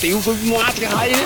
丢盔换甲耶！